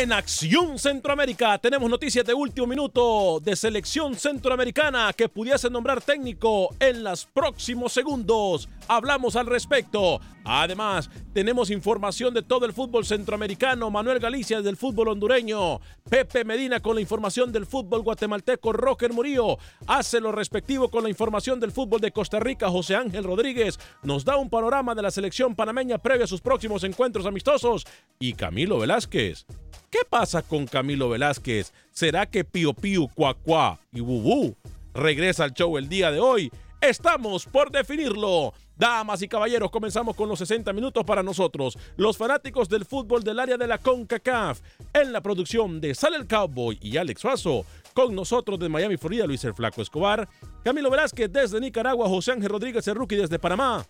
En Acción Centroamérica tenemos noticias de último minuto de selección centroamericana que pudiese nombrar técnico en los próximos segundos. Hablamos al respecto. Además, tenemos información de todo el fútbol centroamericano. Manuel Galicia del fútbol hondureño. Pepe Medina con la información del fútbol guatemalteco. Roger Murillo hace lo respectivo con la información del fútbol de Costa Rica. José Ángel Rodríguez nos da un panorama de la selección panameña previa a sus próximos encuentros amistosos. Y Camilo Velázquez. ¿Qué pasa con Camilo Velázquez? ¿Será que Pío Pío, Cuacuá y Bubú regresa al show el día de hoy? Estamos por definirlo. Damas y caballeros, comenzamos con los 60 minutos para nosotros, los fanáticos del fútbol del área de la CONCACAF. En la producción de Sale el Cowboy y Alex Faso. Con nosotros de Miami, Florida, Luis el Flaco Escobar. Camilo Velázquez desde Nicaragua, José Ángel Rodríguez el Rookie desde Panamá.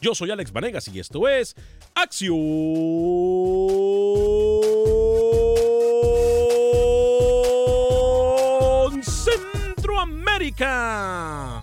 Yo soy Alex Vanegas y esto es Acción Centroamérica.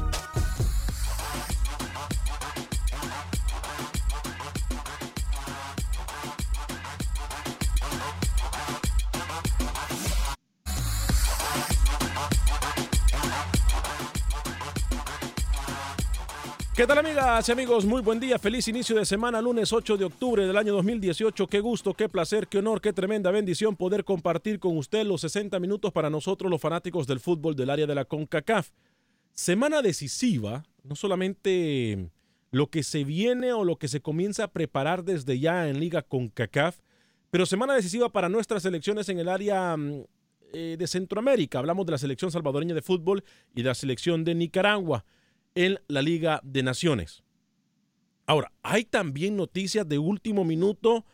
¿Qué tal amigas y amigos? Muy buen día, feliz inicio de semana, lunes 8 de octubre del año 2018. Qué gusto, qué placer, qué honor, qué tremenda bendición poder compartir con usted los 60 minutos para nosotros los fanáticos del fútbol del área de la CONCACAF. Semana decisiva, no solamente lo que se viene o lo que se comienza a preparar desde ya en Liga CONCACAF, pero semana decisiva para nuestras selecciones en el área mm, eh, de Centroamérica. Hablamos de la selección salvadoreña de fútbol y de la selección de Nicaragua en la Liga de Naciones. Ahora, hay también noticias de último minuto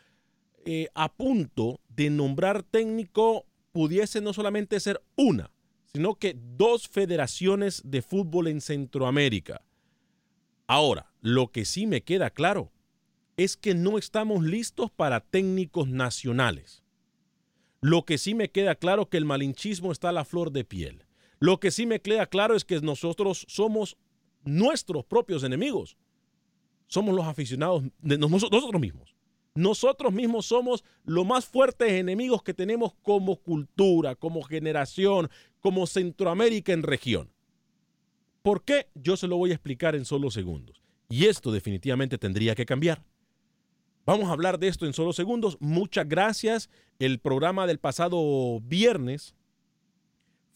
eh, a punto de nombrar técnico, pudiese no solamente ser una, sino que dos federaciones de fútbol en Centroamérica. Ahora, lo que sí me queda claro es que no estamos listos para técnicos nacionales. Lo que sí me queda claro es que el malinchismo está a la flor de piel. Lo que sí me queda claro es que nosotros somos nuestros propios enemigos. Somos los aficionados de nosotros mismos. Nosotros mismos somos los más fuertes enemigos que tenemos como cultura, como generación, como Centroamérica en región. ¿Por qué? Yo se lo voy a explicar en solo segundos. Y esto definitivamente tendría que cambiar. Vamos a hablar de esto en solo segundos. Muchas gracias. El programa del pasado viernes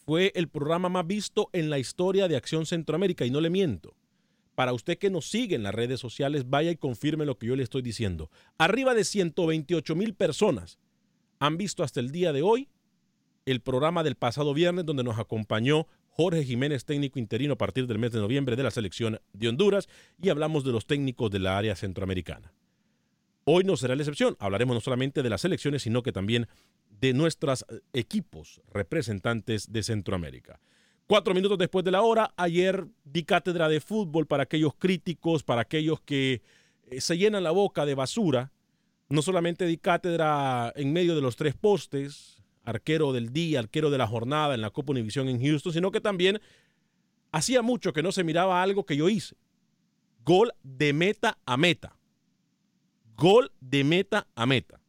fue el programa más visto en la historia de Acción Centroamérica y no le miento. Para usted que nos sigue en las redes sociales, vaya y confirme lo que yo le estoy diciendo. Arriba de 128 mil personas han visto hasta el día de hoy el programa del pasado viernes donde nos acompañó Jorge Jiménez, técnico interino a partir del mes de noviembre de la selección de Honduras y hablamos de los técnicos de la área centroamericana. Hoy no será la excepción, hablaremos no solamente de las selecciones, sino que también de nuestros equipos representantes de Centroamérica. Cuatro minutos después de la hora, ayer di cátedra de fútbol para aquellos críticos, para aquellos que eh, se llenan la boca de basura. No solamente di cátedra en medio de los tres postes, arquero del día, arquero de la jornada en la Copa Univisión en Houston, sino que también hacía mucho que no se miraba algo que yo hice. Gol de meta a meta. Gol de meta a meta.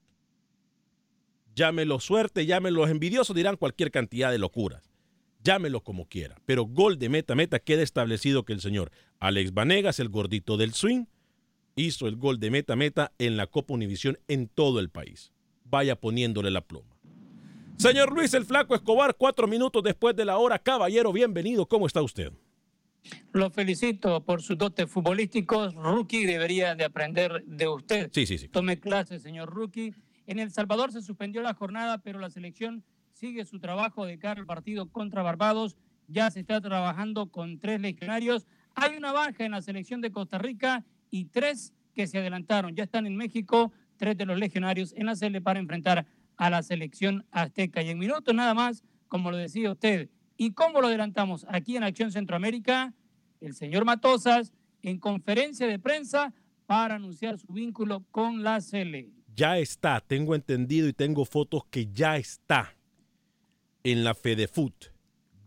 Llámelo suerte, llámelo envidiosos, dirán cualquier cantidad de locuras llámelo como quiera, pero gol de meta meta queda establecido que el señor Alex Vanegas, el gordito del swing, hizo el gol de meta meta en la Copa Univisión en todo el país. Vaya poniéndole la pluma. Señor Luis el Flaco Escobar, cuatro minutos después de la hora. Caballero, bienvenido. ¿Cómo está usted? Lo felicito por sus dotes futbolísticos. Rookie debería de aprender de usted. Sí, sí, sí. Tome clase, señor Rookie. En El Salvador se suspendió la jornada, pero la selección sigue su trabajo de cara al partido contra Barbados. Ya se está trabajando con tres legionarios. Hay una baja en la selección de Costa Rica y tres que se adelantaron. Ya están en México, tres de los legionarios en la para enfrentar a la selección azteca. Y en minutos nada más, como lo decía usted, ¿y cómo lo adelantamos? Aquí en Acción Centroamérica, el señor Matosas en conferencia de prensa para anunciar su vínculo con la Sele. Ya está, tengo entendido y tengo fotos que ya está en la Fedefoot.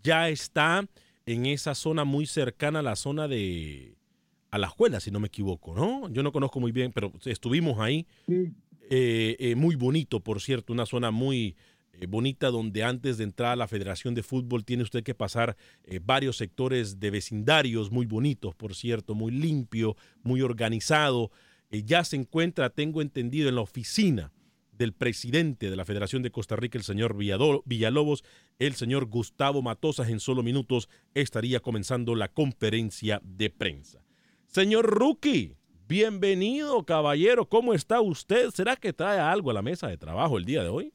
Ya está en esa zona muy cercana a la zona de Alajuela, si no me equivoco, ¿no? Yo no conozco muy bien, pero estuvimos ahí. Eh, eh, muy bonito, por cierto, una zona muy eh, bonita donde antes de entrar a la Federación de Fútbol tiene usted que pasar varios sectores de vecindarios muy bonitos, por cierto, muy limpio, muy organizado. ya se encuentra, tengo entendido, en la oficina del presidente de la Federación de Costa Rica, el señor Villalobos, el señor Gustavo Matosas, en solo minutos estaría comenzando la conferencia de prensa. Señor Rookie, bienvenido, caballero. ¿Cómo está usted? ¿Será que trae algo a la mesa de trabajo el día de hoy?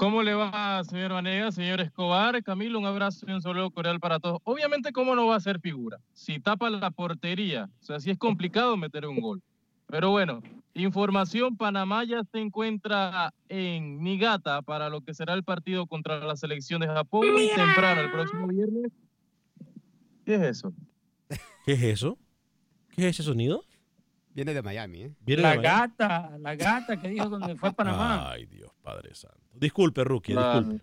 ¿Cómo le va, señor Vanega, señor Escobar? Camilo, un abrazo y un saludo cordial para todos. Obviamente, ¿cómo no va a ser figura? Si tapa la portería, o sea, si es complicado meter un gol. Pero bueno, información, Panamá ya se encuentra en Nigata para lo que será el partido contra la selección de Japón muy temprano, el próximo viernes. ¿Qué es eso? ¿Qué es eso? ¿Qué es ese sonido? Viene de Miami, ¿eh? la gata, la gata que dijo donde fue Panamá. Ay, Dios Padre Santo. Disculpe, Rookie, disculpe.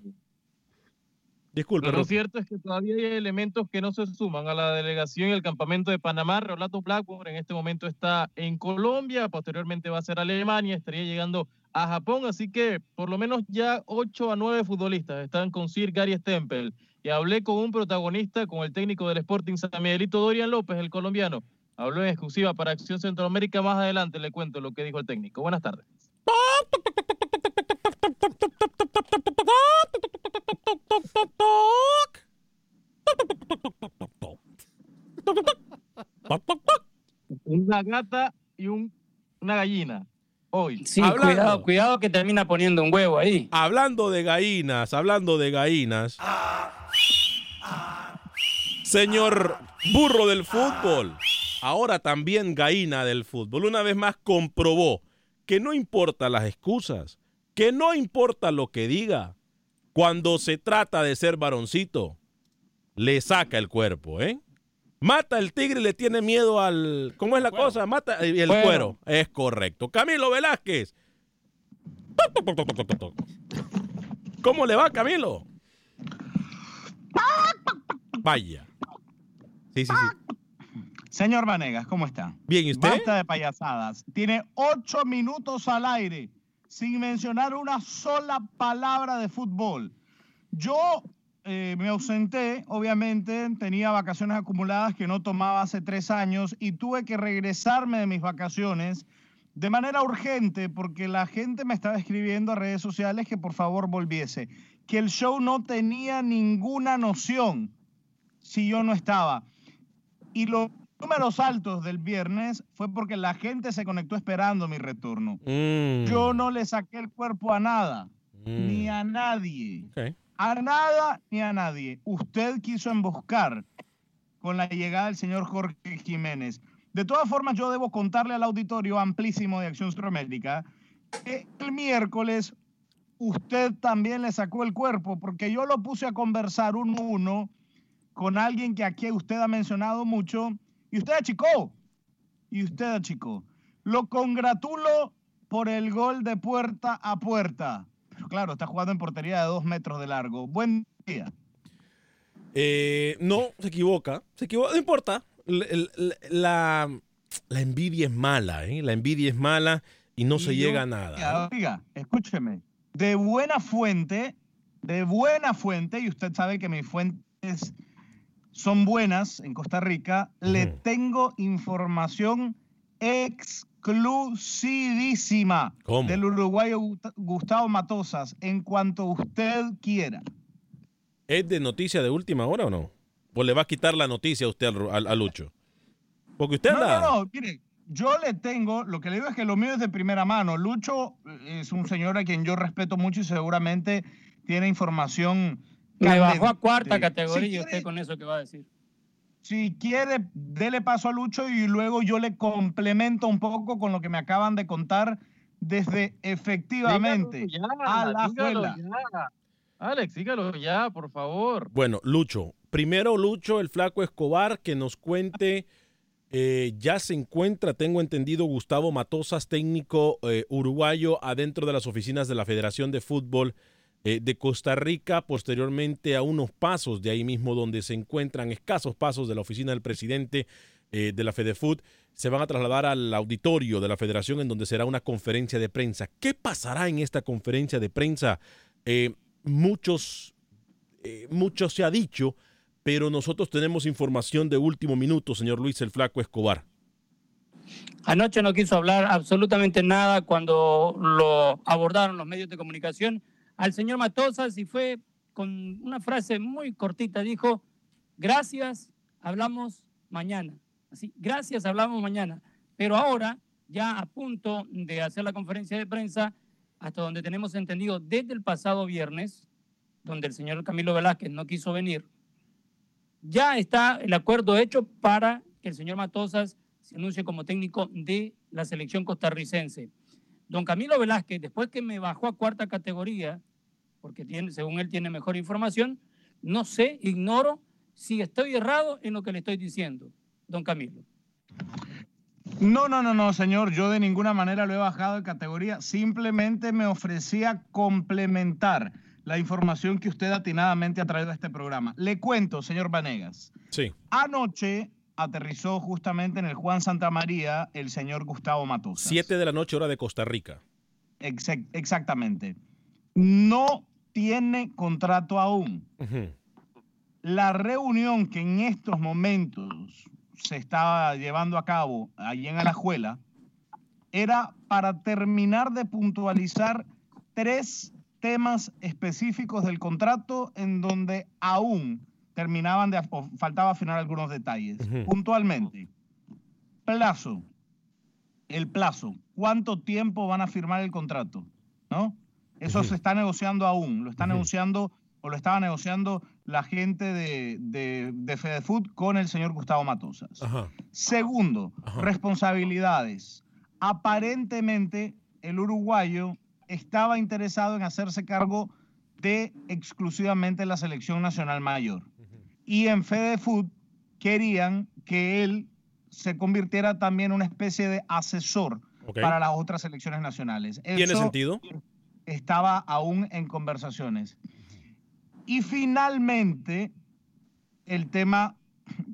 Disculpe. lo cierto es que todavía hay elementos que no se suman a la delegación y el campamento de Panamá. Rolando Blackburn en este momento está en Colombia, posteriormente va a ser Alemania, estaría llegando a Japón, así que por lo menos ya 8 a 9 futbolistas están con Sir Gary Stempel. Y hablé con un protagonista, con el técnico del Sporting San Miguelito, Dorian López, el colombiano. Habló en exclusiva para Acción Centroamérica. Más adelante le cuento lo que dijo el técnico. Buenas tardes. Una gata y un, una gallina. Hoy. Sí, cuidado, cuidado que termina poniendo un huevo ahí. Hablando de gallinas, hablando de gallinas. Señor burro del fútbol, ahora también gallina del fútbol, una vez más comprobó que no importa las excusas, que no importa lo que diga, cuando se trata de ser varoncito, le saca el cuerpo, ¿eh? Mata el tigre y le tiene miedo al. ¿Cómo es la cosa? Mata el cuero. Es correcto. Camilo Velázquez. ¿Cómo le va, Camilo? Vaya. Sí, sí, sí. Señor Vanegas, ¿cómo está? Bien, ¿y usted? Basta de payasadas. Tiene ocho minutos al aire sin mencionar una sola palabra de fútbol. Yo eh, me ausenté, obviamente, tenía vacaciones acumuladas que no tomaba hace tres años y tuve que regresarme de mis vacaciones de manera urgente porque la gente me estaba escribiendo a redes sociales que por favor volviese, que el show no tenía ninguna noción si yo no estaba. Y los números altos del viernes fue porque la gente se conectó esperando mi retorno. Mm. Yo no le saqué el cuerpo a nada, ni a nadie. A nada ni a nadie. Usted quiso emboscar con la llegada del señor Jorge Jiménez. De todas formas, yo debo contarle al auditorio amplísimo de Acción Centroamérica que el miércoles usted también le sacó el cuerpo, porque yo lo puse a conversar uno a uno con alguien que aquí usted ha mencionado mucho, y usted achicó, y usted achicó. Lo congratulo por el gol de puerta a puerta. Pero claro, está jugando en portería de dos metros de largo. Buen día. Eh, no, se equivoca. Se equivoca, no importa. La, la, la envidia es mala, ¿eh? La envidia es mala y no Y se yo- llega a nada. ¿eh? Oiga, escúcheme. De buena fuente, de buena fuente, y usted sabe que mis fuentes son buenas en Costa Rica, le tengo información exclusivísima ¿Cómo? del uruguayo Gust- Gustavo Matosas en cuanto usted quiera. ¿Es de noticia de última hora o no? ¿O le va a quitar la noticia a usted al, Lucho? Porque usted No, no, no, mire, yo le tengo, lo que le digo es que lo mío es de primera mano. Lucho eh, es un señor a quien yo respeto mucho y seguramente tiene información. Me bajó a cuarta Si categoría quiere- usted con eso que va a decir. Si quiere, dele paso a Lucho y luego yo le complemento un poco con lo que me acaban de contar desde efectivamente Dígalo a la ya. Alex, dígalo ya, por favor. Bueno, Lucho. Primero, Lucho, el flaco Escobar, que nos cuente. eh, ya se encuentra, tengo entendido, Gustavo Matosas, técnico eh, uruguayo, adentro de las oficinas de la Federación de Fútbol eh, de Costa Rica, posteriormente a unos pasos de ahí mismo donde se encuentran, escasos pasos de la oficina del presidente eh, de la FedeFoot, se van a trasladar al auditorio de la federación en donde será una conferencia de prensa. ¿Qué pasará en esta conferencia de prensa? Eh, muchos mucho se ha dicho, pero nosotros tenemos información de último minuto, señor Luis el Flaco Escobar. Anoche no quiso hablar absolutamente nada cuando lo abordaron los medios de comunicación al señor Matosas y fue con una frase muy cortita, dijo, gracias, hablamos mañana. Así, gracias, hablamos mañana. Pero ahora, ya a punto de hacer la conferencia de prensa, hasta donde tenemos entendido desde el pasado viernes, donde el señor Camilo Velázquez no quiso venir, ya está el acuerdo hecho para que el señor Matosas se anuncie como técnico de la selección costarricense. Don Camilo Velázquez, después que me bajó a cuarta categoría, porque tiene, según él tiene mejor información, no sé, ignoro si estoy errado en lo que le estoy diciendo, don Camilo. No, no, no, no, señor. Yo de ninguna manera lo he bajado de categoría. Simplemente me ofrecía complementar la información que usted atinadamente ha traído a este programa. Le cuento, señor Vanegas. Sí. Anoche aterrizó justamente en el Juan Santa María el señor Gustavo Matosas. Siete de la noche, hora de Costa Rica. Exact- exactamente. No tiene contrato aún. La reunión que en estos momentos se estaba llevando a cabo allí en Alajuela era para terminar de puntualizar tres temas específicos del contrato en donde aún terminaban de o faltaba afinar algunos detalles. Puntualmente, plazo, el plazo, ¿cuánto tiempo van a firmar el contrato? ¿No? Eso se está negociando aún, lo está negociando o lo estaba negociando la gente de, de, de Fedefood con el señor Gustavo Matosas. Ajá. Segundo, responsabilidades. Aparentemente, el uruguayo estaba interesado en hacerse cargo de exclusivamente la selección nacional mayor. Y en Fedefood querían que él se convirtiera también en una especie de asesor para las otras selecciones nacionales. ¿Tiene Eso sentido? Estaba aún en conversaciones. Y finalmente, el tema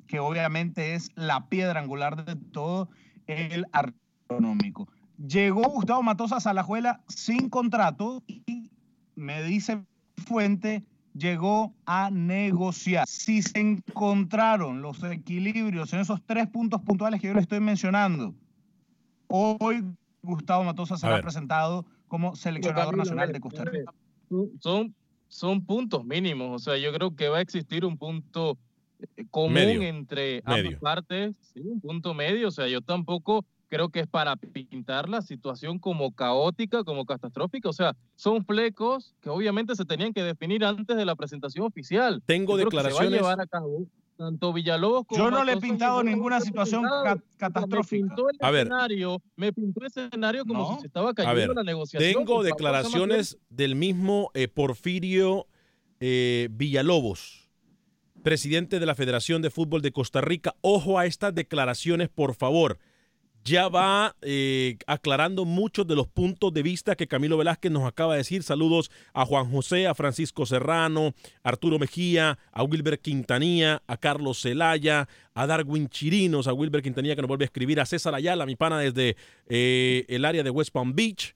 que obviamente es la piedra angular de todo, el económico. Llegó Gustavo Matosas a la Juela sin contrato y me dice fuente llegó a negociar. Si se encontraron los equilibrios en esos tres puntos puntuales que yo le estoy mencionando, hoy Gustavo Matosa será presentado como seleccionador nacional de Costa Rica. Son, son puntos mínimos, o sea, yo creo que va a existir un punto eh, común entre ambas partes, ¿sí? un punto medio, o sea, yo tampoco creo que es para pintar la situación como caótica, como catastrófica. O sea, son flecos que obviamente se tenían que definir antes de la presentación oficial. Tengo declaraciones. se va a llevar a cabo tanto Villalobos como Yo no le he pintado ninguna situación catastrófica. Me pintó el a ver. escenario, me pintó el escenario como si se estaba cayendo la negociación. Tengo declaraciones del mismo eh, Porfirio eh, Villalobos, presidente de la Federación de Fútbol de Costa Rica. Ojo a estas declaraciones, por favor ya va eh, aclarando muchos de los puntos de vista que Camilo Velázquez nos acaba de decir. Saludos a Juan José, a Francisco Serrano, a Arturo Mejía, a Wilber Quintanilla, a Carlos Zelaya, a Darwin Chirinos, a Wilber Quintanilla que nos vuelve a escribir, a César Ayala, mi pana desde eh, el área de West Palm Beach.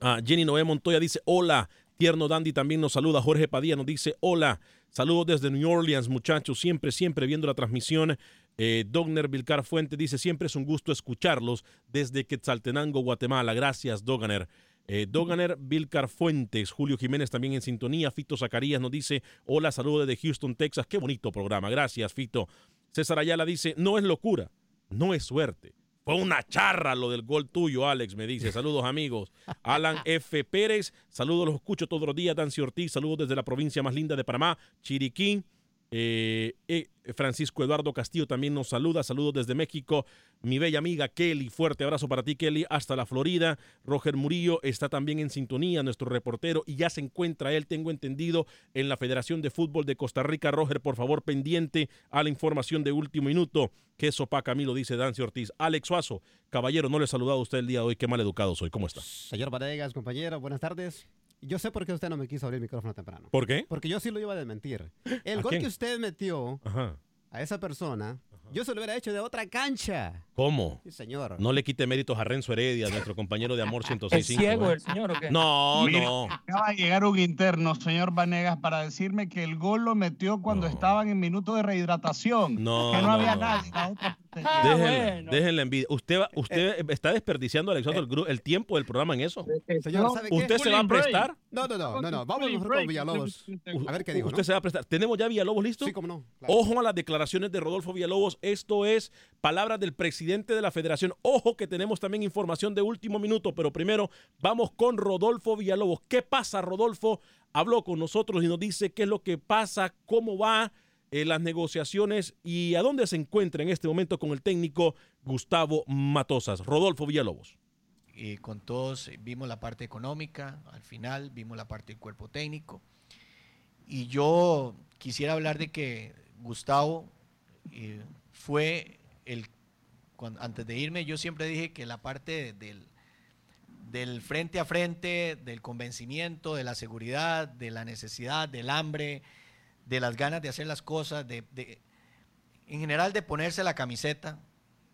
A Jenny Noé Montoya dice hola. Tierno Dandy también nos saluda. Jorge Padilla nos dice hola. Saludos desde New Orleans, muchachos. Siempre, siempre viendo la transmisión eh, Dogner Vilcar Fuente dice, siempre es un gusto escucharlos desde Quetzaltenango, Guatemala. Gracias, Doganer. Eh, Doganer Vilcar Fuentes, Julio Jiménez también en sintonía. Fito Zacarías nos dice, hola, saludos desde Houston, Texas. Qué bonito programa. Gracias, Fito. César Ayala dice, no es locura, no es suerte. Fue una charra lo del gol tuyo, Alex, me dice. Saludos, amigos. Alan F. Pérez, saludos, los escucho todos los días. Dancy Ortiz, saludos desde la provincia más linda de Panamá, Chiriquín. Eh, eh, Francisco Eduardo Castillo también nos saluda. Saludos desde México. Mi bella amiga Kelly, fuerte abrazo para ti, Kelly, hasta la Florida. Roger Murillo está también en sintonía, nuestro reportero, y ya se encuentra él, tengo entendido, en la Federación de Fútbol de Costa Rica. Roger, por favor, pendiente a la información de último minuto. Que sopa Camilo, dice Dancy Ortiz. Alex Suazo, caballero, no le he saludado a usted el día de hoy. Qué mal educado soy. ¿Cómo está? Señor Vanegas, compañero, buenas tardes. Yo sé por qué usted no me quiso abrir el micrófono temprano. ¿Por qué? Porque yo sí lo iba a desmentir. El gol que usted metió a esa persona yo se lo hubiera hecho de otra cancha. ¿Cómo? Sí, señor. No le quite méritos a Renzo Heredia, nuestro compañero de Amor 106.5. ¿Es ciego ¿eh? el señor o qué? No, no. Acaba de llegar un interno, señor Vanegas, para decirme que el gol lo metió cuando estaban en minuto de rehidratación. No, Que no, no, había no. nadie. Otra Ah, Déjenle, bueno. déjenle envidia. Usted, va- usted está desperdiciando, Alexander, el, tiempo del programa en eso. Señor, ¿sabe qué? ¿Usted se va a prestar? No, no, no, no, no. Vamos nosotros con Villalobos. A ver qué dijo, ¿Usted ¿no? se va a prestar? ¿Tenemos ya Villalobos listo? Sí, cómo no. Claro. Ojo a las declaraciones de Rodolfo Villalobos. Esto es palabras del presidente de la federación. Ojo que tenemos también información de último minuto, pero primero vamos con Rodolfo Villalobos. ¿Qué pasa, Rodolfo? Habló con nosotros y nos dice qué es lo que pasa, cómo va eh, las negociaciones y a dónde se encuentra en este momento con el técnico Gustavo Matosas. Rodolfo Villalobos. eh, con todos eh, vimos la parte económica, al final vimos la parte del cuerpo técnico. Y yo quisiera hablar de que Gustavo eh, fue el, cuando, antes de irme, yo siempre dije que la parte del, del frente a frente, del convencimiento, de la seguridad, de la necesidad, del hambre, de las ganas de hacer las cosas, de, de- en general de ponerse la camiseta,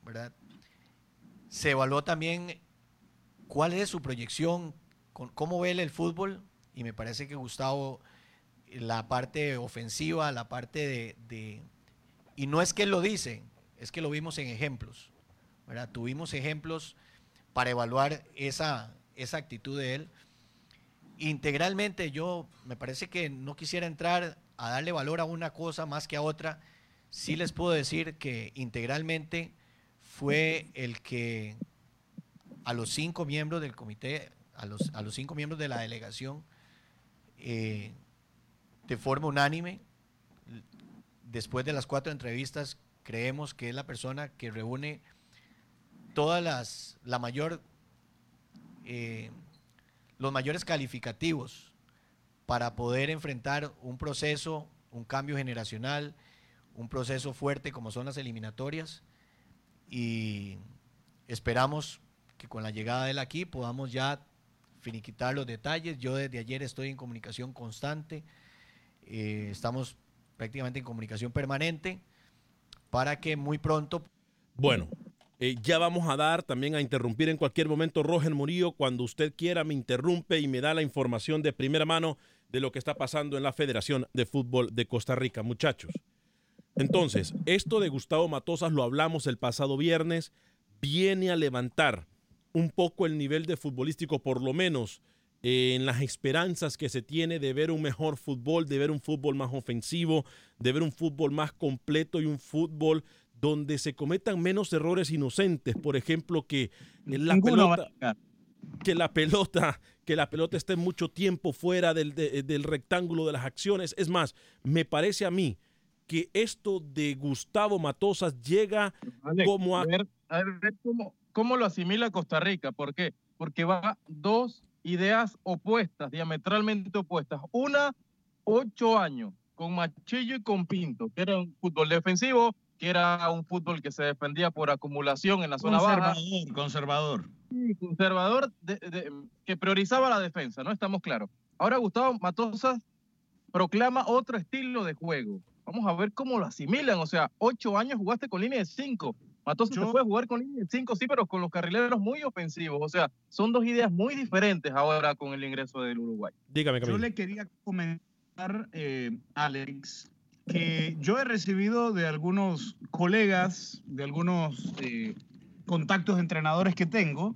¿verdad? Se evaluó también cuál es su proyección, con, cómo ve el fútbol, y me parece que Gustavo, la parte ofensiva, la parte de, de- y no es que él lo dice, es que lo vimos en ejemplos, ¿verdad? Tuvimos ejemplos para evaluar esa, esa actitud de él. Integralmente yo me parece que no quisiera entrar a darle valor a una cosa más que a otra. Sí les puedo decir que integralmente fue el que a los cinco miembros del comité, a los, a los cinco miembros de la delegación, eh, de forma unánime, después de las cuatro entrevistas, creemos que es la persona que reúne todas las, la mayor, eh, los mayores calificativos para poder enfrentar un proceso, un cambio generacional, un proceso fuerte como son las eliminatorias y esperamos que con la llegada de él aquí podamos ya finiquitar los detalles. Yo desde ayer estoy en comunicación constante, eh, estamos prácticamente en comunicación permanente para que muy pronto Bueno, eh, ya vamos a dar también a interrumpir en cualquier momento Roger Murillo. Cuando usted quiera me interrumpe y me da la información de primera mano de lo que está pasando en la Federación de Fútbol de Costa Rica, muchachos. Entonces, esto de Gustavo Matosas lo hablamos el pasado viernes, viene a levantar un poco el nivel de futbolístico, por lo menos eh, en las esperanzas que se tiene de ver un mejor fútbol, de ver un fútbol más ofensivo, de ver un fútbol más completo y un fútbol donde se cometan menos errores inocentes, por ejemplo, que la pelota que la pelota que la pelota esté mucho tiempo fuera del, del rectángulo de las acciones. Es más, me parece a mí que esto de Gustavo Matosas llega como a... a ver, a ver cómo, cómo lo asimila Costa Rica. ¿Por qué? Porque va dos ideas opuestas, diametralmente opuestas. Una, ocho años, con Machillo y con Pinto, que era un fútbol defensivo, que era un fútbol que se defendía por acumulación en la zona baja. Conservador, Sí, conservador que priorizaba la defensa, ¿no? Estamos claros. Ahora Gustavo Matosas proclama otro estilo de juego. Vamos a ver cómo lo asimilan. O sea, ocho años jugaste con línea de cinco. Matosas se puede jugar con línea de cinco, sí, pero con los carrileros muy ofensivos. O sea, son dos ideas muy diferentes ahora con el ingreso del Uruguay. Dígame, Yo le quería comentar, eh, Alex, que yo he recibido de algunos colegas, de algunos eh, contactos de entrenadores que tengo,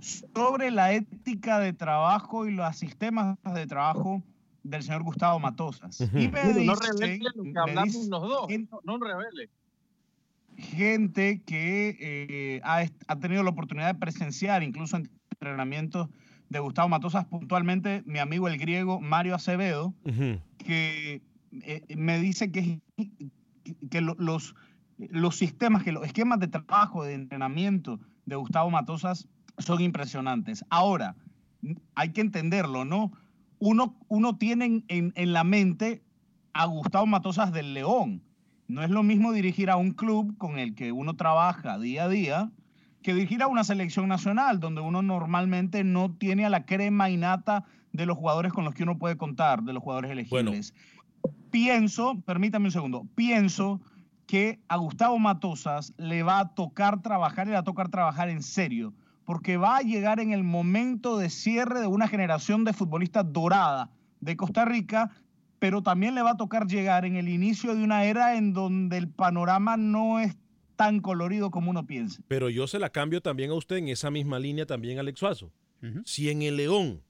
sobre la ética de trabajo y los sistemas de trabajo del señor Gustavo Matosas. Y me no revele lo que hablamos los dos. No, no revele. gente que eh, ha, ha tenido la oportunidad de presenciar incluso entrenamientos de Gustavo Matosas, puntualmente mi amigo el griego Mario Acevedo, que eh, me dice que, que lo- los, los sistemas, que los esquemas de trabajo, de entrenamiento de Gustavo Matosas son impresionantes. Ahora, hay que entenderlo, ¿no? Uno, uno tiene en, en la mente a Gustavo Matosas del León. No es lo mismo dirigir a un club con el que uno trabaja día a día que dirigir a una selección nacional, donde uno normalmente no tiene a la crema innata de los jugadores con los que uno puede contar, de los jugadores elegibles. Pienso, permítame un segundo, pienso que a Gustavo Matosas le va a tocar trabajar y le va a tocar trabajar en serio, porque va a llegar en el momento de cierre de una generación de futbolistas dorada de Costa Rica, pero también le va a tocar llegar en el inicio de una era en donde el panorama no es tan colorido como uno piensa. Pero yo se la cambio también a usted en esa misma línea también, Alex Suazo. Si en el León,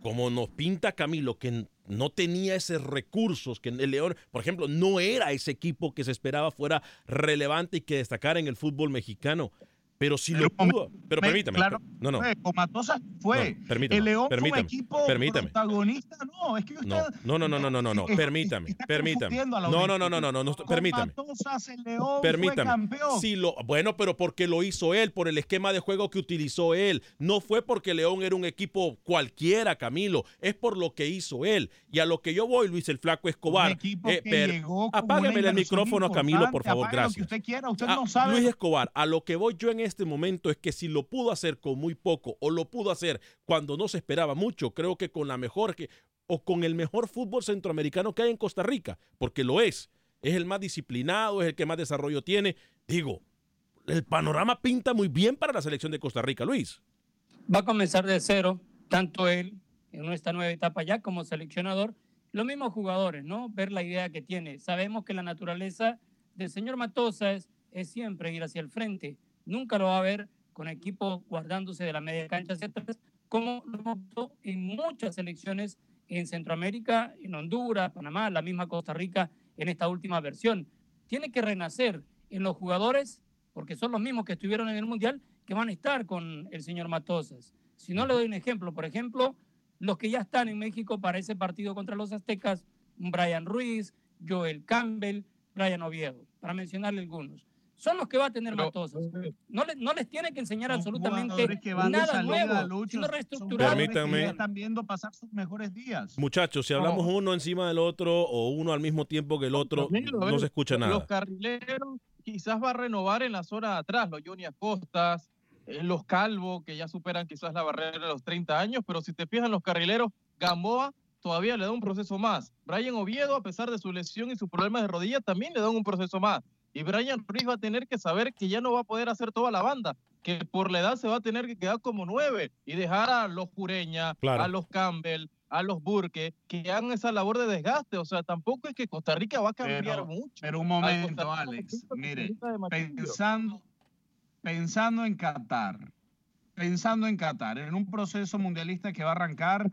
como nos pinta Camilo, que no tenía esos recursos, que el León, por ejemplo, no era ese equipo que se esperaba fuera relevante y que destacara en el fútbol mexicano. Pero si lo pudo, pero Me- permítame. claro, no, no. fue, con Matosas fue. No, permítame, el León fue permítame, un equipo permítame. protagonista. No, es que usted No, no, no, no, no, no, no, permítame, está permítame. No, no, no, no, no, no, no, permítame. Matosas el León Permítame. fue campeón. Sí, lo, bueno, pero porque lo hizo él, por el esquema de juego que utilizó él. No fue porque León era un equipo cualquiera, Camilo. Es por lo que hizo él. Y a lo que yo voy, Luis el Flaco Escobar. eh, per- una el micrófono, Camilo, por favor, Apague lo que gracias. usted quiera, usted Ah, no sabe. Luis Escobar, a lo que voy yo en este momento es que si lo pudo hacer con muy poco o lo pudo hacer cuando no se esperaba mucho, creo que con la mejor que o con el mejor fútbol centroamericano que hay en Costa Rica, porque lo es. Es el más disciplinado, es el que más desarrollo tiene. Digo, el panorama pinta muy bien para la selección de Costa Rica, Luis. va a comenzar de cero, tanto él en esta nueva etapa ya como seleccionador, los mismos jugadores, ¿no? Ver la idea que tiene. Sabemos que la naturaleza del señor Matosa es, es siempre ir hacia el frente. Nunca lo va a ver con equipos guardándose de la media cancha hacia atrás, como lo hemos en muchas selecciones en Centroamérica, en Honduras, Panamá, la misma Costa Rica en esta última versión. Tiene que renacer en los jugadores, porque son los mismos que estuvieron en el Mundial, que van a estar con el señor Matosas. Si no le doy un ejemplo, por ejemplo, los que ya están en México para ese partido contra los Aztecas, Brian Ruiz, Joel Campbell, Brian Oviedo, para mencionarle algunos. Son los que va a tener Matosas. No, le- no les tiene que enseñar absolutamente que van nada nuevo, Lucho, sino reestructurar. Permítanme. están viendo pasar sus mejores días. Muchachos, si hablamos uno encima del otro o uno al mismo tiempo que el otro, no ver, se escucha Los nada. carrileros quizás va a renovar en la zona de atrás, los Johnny Acostas, eh, los Calvo, que ya superan quizás la barrera de los 30 años, pero si te fijas los carrileros, Gamboa todavía le da un proceso más. Brian Oviedo, a pesar de su lesión y sus problemas de rodilla, también le dan un proceso más. Y Brian Ruiz va a tener que saber que ya no va a poder hacer toda la banda, que por la edad se va a tener que quedar como nueve y dejar a los Jureña, Claro. a los Campbell, a los Burke que hagan esa labor de desgaste. O sea, tampoco es que Costa Rica va a cambiar mucho. Pero un momento, Alex. Mire, pensando, pensando en Qatar, pensando en Qatar, en un proceso mundialista que va a arrancar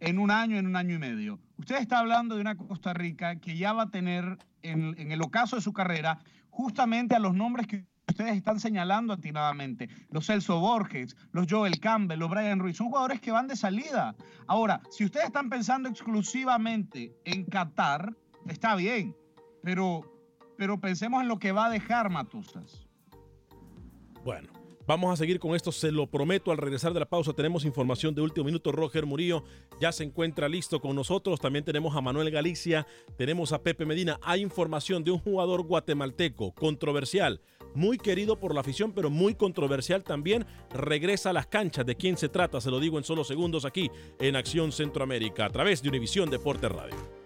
en un año, en un año y medio. Usted está hablando de una Costa Rica que ya va a tener en, el ocaso de su carrera justamente a los nombres que ustedes están señalando atinadamente, los Celso Borges, los Joel Campbell, los Brian Ruiz, son jugadores que van de salida. Ahora, si ustedes están pensando exclusivamente en Qatar, está bien, pero, pero pensemos en lo que va a dejar Matusas. Bueno, Vamos a seguir con esto, se lo prometo. Al regresar de la pausa tenemos información de último minuto. Roger Murillo ya se encuentra listo con nosotros. También tenemos a Manuel Galicia, tenemos a Pepe Medina. Hay información de un jugador guatemalteco controversial, muy querido por la afición, pero muy controversial también. Regresa a las canchas. ¿De quién se trata? Se lo digo en solo segundos aquí en Acción Centroamérica a través de Univisión Deporte Radio.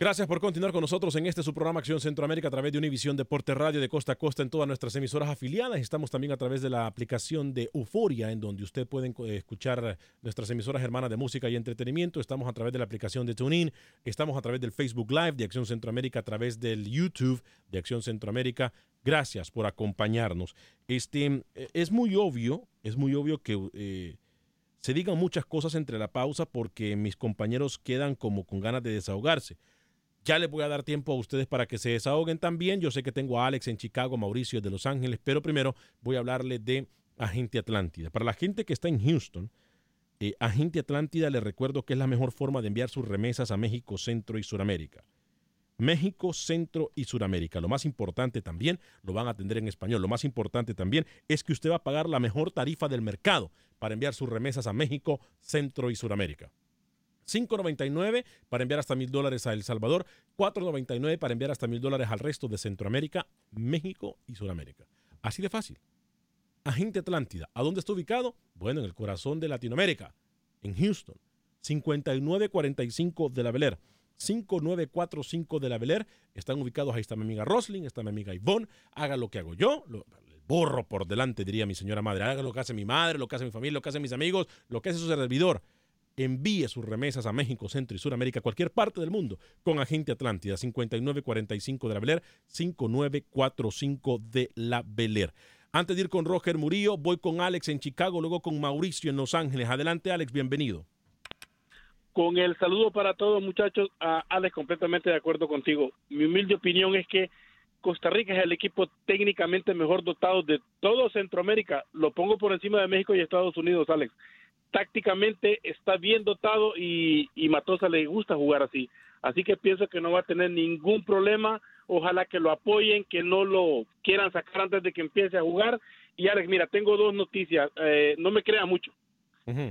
Gracias por continuar con nosotros en este su programa Acción Centroamérica a través de Univisión Deporte Radio de costa a costa en todas nuestras emisoras afiliadas. Estamos también a través de la aplicación de Euforia, en donde usted puede escuchar nuestras emisoras hermanas de música y entretenimiento. Estamos a través de la aplicación de TuneIn. Estamos a través del Facebook Live de Acción Centroamérica, a través del YouTube de Acción Centroamérica. Gracias por acompañarnos. Este, es muy obvio, es muy obvio que eh, se digan muchas cosas entre la pausa porque mis compañeros quedan como con ganas de desahogarse. Ya les voy a dar tiempo a ustedes para que se desahoguen también. Yo sé que tengo a Alex en Chicago, Mauricio de Los Ángeles, pero primero voy a hablarle de Agente Atlántida. Para la gente que está en Houston, eh, Agente Atlántida les recuerdo que es la mejor forma de enviar sus remesas a México, Centro y Suramérica. México, Centro y Suramérica. Lo más importante también, lo van a atender en español, lo más importante también es que usted va a pagar la mejor tarifa del mercado para enviar sus remesas a México, Centro y Suramérica. 5.99 para enviar hasta mil dólares a El Salvador, 4.99 para enviar hasta mil dólares al resto de Centroamérica, México y Sudamérica. Así de fácil. Agente Atlántida, ¿a dónde está ubicado? Bueno, en el corazón de Latinoamérica, en Houston, 5945 de la Bel 5945 de la Bel Están ubicados, ahí está mi amiga Rosling, está mi amiga Ivonne. Haga lo que hago yo, borro por delante, diría mi señora madre. Haga lo que hace mi madre, lo que hace mi familia, lo que hace mis amigos, lo que hace su servidor envíe sus remesas a México, Centro y Sudamérica, cualquier parte del mundo, con Agente Atlántida, 5945 de la Beler, 5945 de la Beler. Antes de ir con Roger Murillo, voy con Alex en Chicago, luego con Mauricio en Los Ángeles. Adelante, Alex, bienvenido. Con el saludo para todos, muchachos. Alex, completamente de acuerdo contigo. Mi humilde opinión es que Costa Rica es el equipo técnicamente mejor dotado de todo Centroamérica. Lo pongo por encima de México y Estados Unidos, Alex tácticamente está bien dotado y, y Matosa le gusta jugar así. Así que pienso que no va a tener ningún problema. Ojalá que lo apoyen, que no lo quieran sacar antes de que empiece a jugar. Y Alex, mira, tengo dos noticias. Eh, no me crea mucho.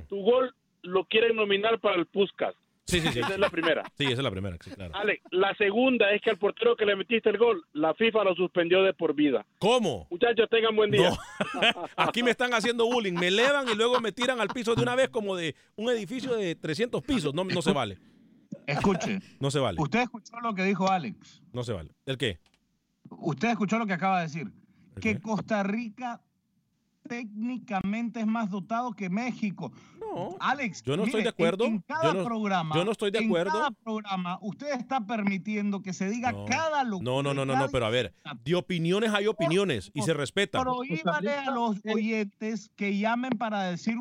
Tu gol lo quieren nominar para el Puskas. Sí, sí, sí. Esa es la primera. Sí, esa es la primera, sí, claro. Alex, la segunda es que al portero que le metiste el gol, la FIFA lo suspendió de por vida. ¿Cómo? Muchachos, tengan buen día. Aquí me están haciendo bullying. Me elevan y luego me tiran al piso de una vez como de un edificio de 300 pisos. No, no se vale. Escuche. No se vale. Usted escuchó lo que dijo Alex. No se vale. ¿El qué? Usted escuchó lo que acaba de decir. Que Costa Rica técnicamente es más dotado que México. No, Alex, yo no estoy de acuerdo. En, cada yo no, programa, yo no estoy de acuerdo. En cada programa, usted está permitiendo que se diga cada locura. No, no, no, no, no, pero a ver, de opiniones hay opiniones y se respetan. Prohíbale a los oyentes que llamen para decir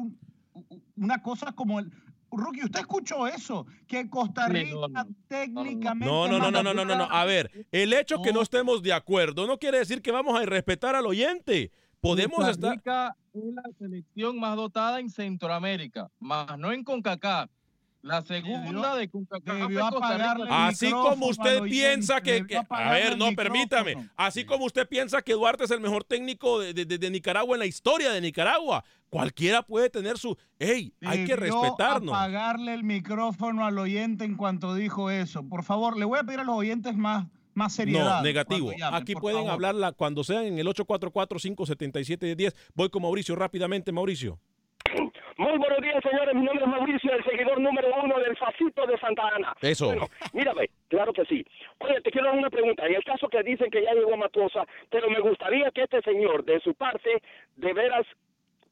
una cosa como el. Rookie, ¿usted escuchó eso? Que Costa Rica técnicamente. No, no, no, no, no, no, no, no. A ver, el hecho que no estemos de acuerdo no quiere decir que vamos a respetar al oyente podemos Costa estar. Rica es la selección más dotada en Centroamérica, más no en CONCACAF. La segunda de CONCACAF. Así como usted piensa que, que- a ver, no, permítame. Así como usted piensa que Duarte es el mejor técnico de, de- de Nicaragua en la historia de Nicaragua, cualquiera puede tener su. ¡Ey! Hay que respetarnos. apagarle el micrófono al oyente en cuanto dijo eso. Por favor, le voy a pedir a los oyentes más, más seriedad. No, negativo. Aquí pueden hablarla cuando sean en el 844-577-10. Voy con Mauricio rápidamente, Mauricio. Muy buenos días, señores. Mi nombre es Mauricio, el seguidor número uno del Facito de Santa Ana. Eso. Bueno, mírame, claro que sí. Oye, te quiero dar una pregunta. En el caso que dicen que ya llegó Matosa, pero me gustaría que este señor, de su parte, de veras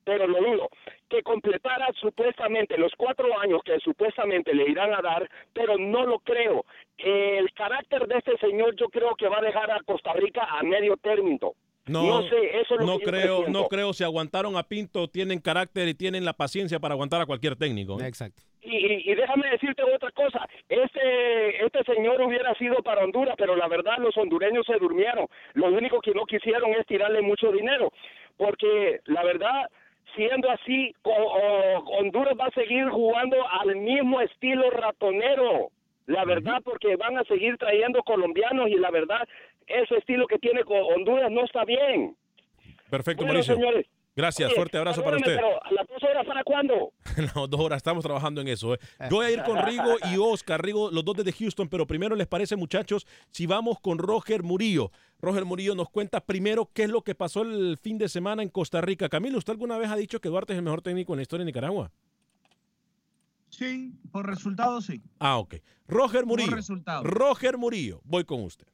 pero lo dudo, que completara supuestamente los cuatro años que supuestamente le irán a dar, pero no lo creo. El carácter de este señor yo creo que va a dejar a Costa Rica a medio término. No, sé, eso es lo no que yo creo, no creo. Si aguantaron a Pinto, tienen carácter y tienen la paciencia para aguantar a cualquier técnico. ¿eh? Exacto. Y, y- y déjame decirte otra cosa, este, este señor hubiera sido para Honduras, pero la verdad los hondureños se durmieron. Lo único que no quisieron es tirarle mucho dinero, porque la verdad, siendo así, Honduras va a seguir jugando al mismo estilo ratonero. La verdad, porque van a seguir trayendo colombianos y la verdad, ese estilo que tiene Honduras no está bien. Perfecto, Bueno, Mauricio. señores. Gracias, Oye, fuerte abrazo para usted. Pero, ¿a las dos horas para cuándo? No, dos horas, estamos trabajando en eso. ¿eh? Yo voy a ir con Rigo y Oscar, Rigo, los dos desde Houston, pero primero les parece, muchachos, si vamos con Roger Murillo. Roger Murillo nos cuenta primero qué es lo que pasó el fin de semana en Costa Rica. Camilo, ¿usted alguna vez ha dicho que Duarte es el mejor técnico en la historia de Nicaragua? Sí, por resultados sí. Ah, ok. Roger Murillo. resultados. Roger Murillo, voy con usted.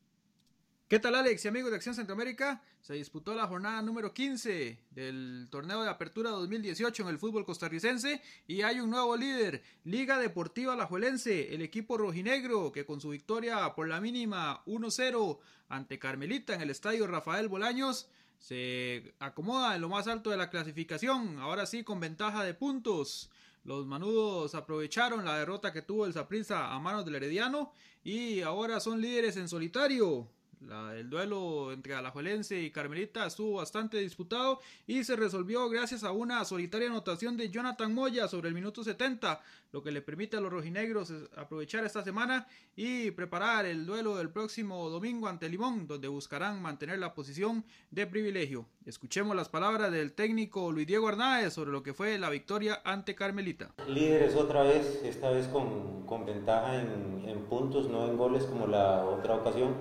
¿Qué tal Alex y amigos de Acción Centroamérica? Se disputó la jornada número 15 del torneo de apertura 2018 en el fútbol costarricense y hay un nuevo líder, Liga Deportiva Alajuelense, el equipo rojinegro que con su victoria por la mínima 1-0 ante Carmelita en el estadio Rafael Bolaños se acomoda en lo más alto de la clasificación, ahora sí con ventaja de puntos. Los manudos aprovecharon la derrota que tuvo el Saprissa a manos del Herediano y ahora son líderes en solitario. El duelo entre Alajuelense y Carmelita estuvo bastante disputado y se resolvió gracias a una solitaria anotación de Jonathan Moya sobre el minuto 70, lo que le permite a los rojinegros es- aprovechar esta semana y preparar el duelo del próximo domingo ante Limón, donde buscarán mantener la posición de privilegio. Escuchemos las palabras del técnico Luis Diego Arnaez sobre lo que fue la victoria ante Carmelita. Líderes otra vez, esta vez con, con ventaja en, en puntos, no en goles como la otra ocasión.